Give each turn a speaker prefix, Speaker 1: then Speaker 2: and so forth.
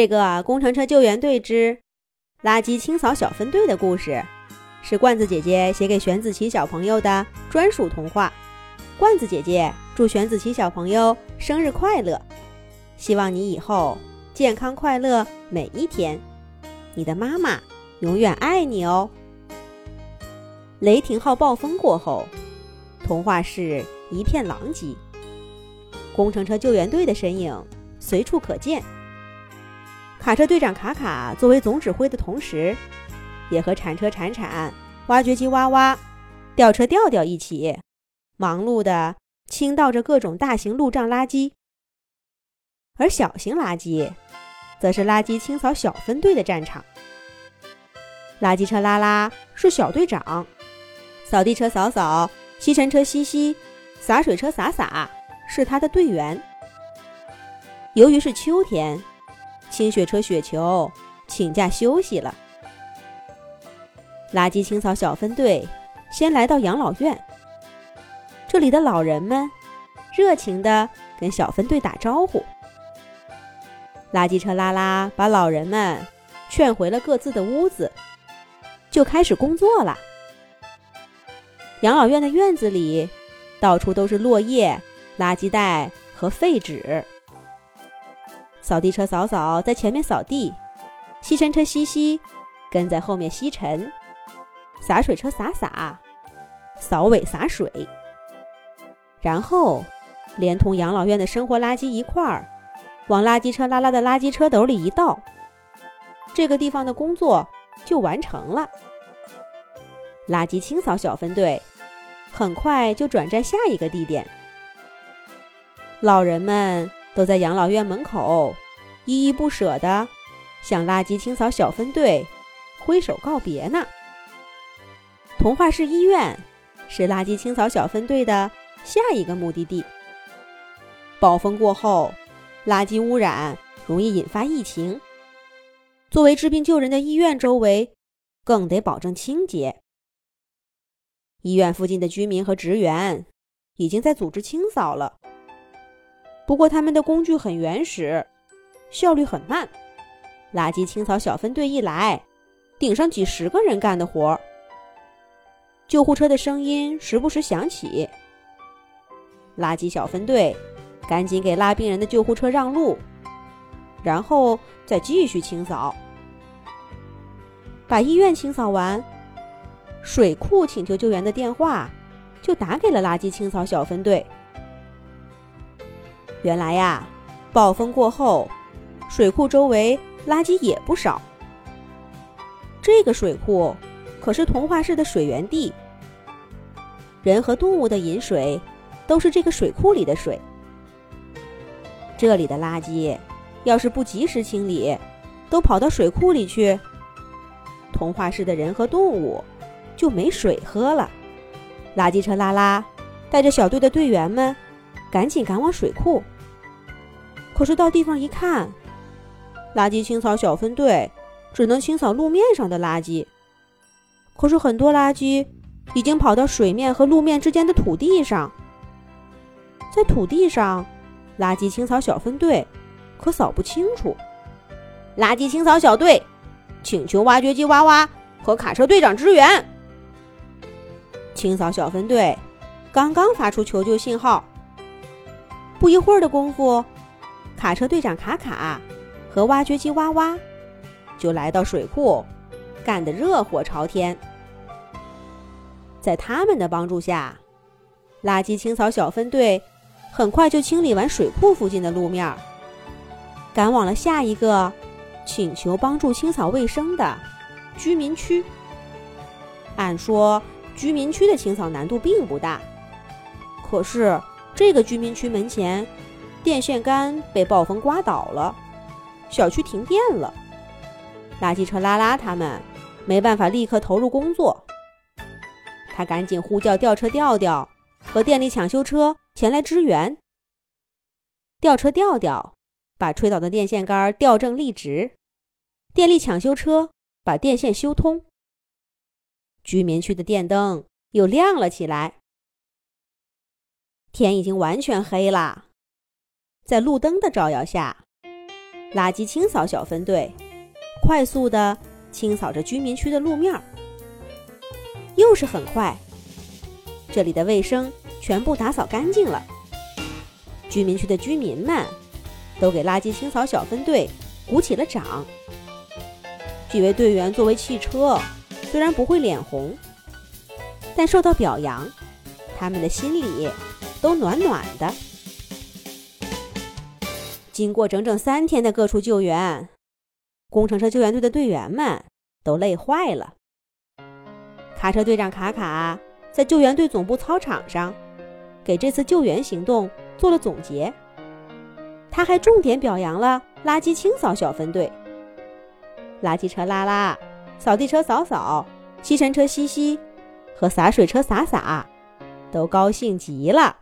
Speaker 1: 这个工程车救援队之垃圾清扫小分队的故事，是罐子姐姐写给玄子琪小朋友的专属童话。罐子姐姐祝玄子琪小朋友生日快乐，希望你以后健康快乐每一天。你的妈妈永远爱你哦。雷霆号暴风过后，童话市一片狼藉，工程车救援队的身影随处可见。卡车队长卡卡作为总指挥的同时，也和铲车铲铲、挖掘机挖挖、吊车吊吊一起，忙碌的倾倒着各种大型路障垃圾。而小型垃圾，则是垃圾清扫小分队的战场。垃圾车拉拉是小队长，扫地车扫扫、吸尘车吸吸、洒水车洒洒是他的队员。由于是秋天。清雪车雪球请假休息了。垃圾清扫小分队先来到养老院，这里的老人们热情地跟小分队打招呼。垃圾车拉拉把老人们劝回了各自的屋子，就开始工作了。养老院的院子里到处都是落叶、垃圾袋和废纸。扫地车扫扫在前面扫地，吸尘车吸吸跟在后面吸尘，洒水车洒洒，扫尾洒水，然后连同养老院的生活垃圾一块儿往垃圾车拉拉的垃圾车斗里一倒，这个地方的工作就完成了。垃圾清扫小分队很快就转战下一个地点，老人们。都在养老院门口，依依不舍地向垃圾清扫小分队挥手告别呢。童话市医院是垃圾清扫小分队的下一个目的地。暴风过后，垃圾污染容易引发疫情，作为治病救人的医院周围更得保证清洁。医院附近的居民和职员已经在组织清扫了。不过他们的工具很原始，效率很慢。垃圾清扫小分队一来，顶上几十个人干的活儿。救护车的声音时不时响起，垃圾小分队赶紧给拉病人的救护车让路，然后再继续清扫。把医院清扫完，水库请求救援的电话就打给了垃圾清扫小分队。原来呀，暴风过后，水库周围垃圾也不少。这个水库可是童话市的水源地，人和动物的饮水都是这个水库里的水。这里的垃圾要是不及时清理，都跑到水库里去，童话市的人和动物就没水喝了。垃圾车拉拉带着小队的队员们。赶紧赶往水库。可是到地方一看，垃圾清扫小分队只能清扫路面上的垃圾。可是很多垃圾已经跑到水面和路面之间的土地上，在土地上，垃圾清扫小分队可扫不清楚。垃圾清扫小队请求挖掘机挖挖和卡车队长支援。清扫小分队刚刚发出求救信号。不一会儿的功夫，卡车队长卡卡和挖掘机挖挖就来到水库，干得热火朝天。在他们的帮助下，垃圾清扫小分队很快就清理完水库附近的路面，赶往了下一个请求帮助清扫卫生的居民区。按说，居民区的清扫难度并不大，可是。这个居民区门前，电线杆被暴风刮倒了，小区停电了。垃圾车拉拉他们没办法立刻投入工作，他赶紧呼叫吊车吊吊和电力抢修车前来支援。吊车吊吊把吹倒的电线杆吊正立直，电力抢修车把电线修通，居民区的电灯又亮了起来。天已经完全黑了，在路灯的照耀下，垃圾清扫小分队快速地清扫着居民区的路面儿，又是很快，这里的卫生全部打扫干净了。居民区的居民们都给垃圾清扫小分队鼓起了掌。几位队员作为汽车，虽然不会脸红，但受到表扬，他们的心里都暖暖的。经过整整三天的各处救援，工程车救援队的队员们都累坏了。卡车队长卡卡在救援队总部操场上，给这次救援行动做了总结。他还重点表扬了垃圾清扫小分队。垃圾车拉拉，扫地车扫扫，吸尘车吸吸，和洒水车洒洒，都高兴极了。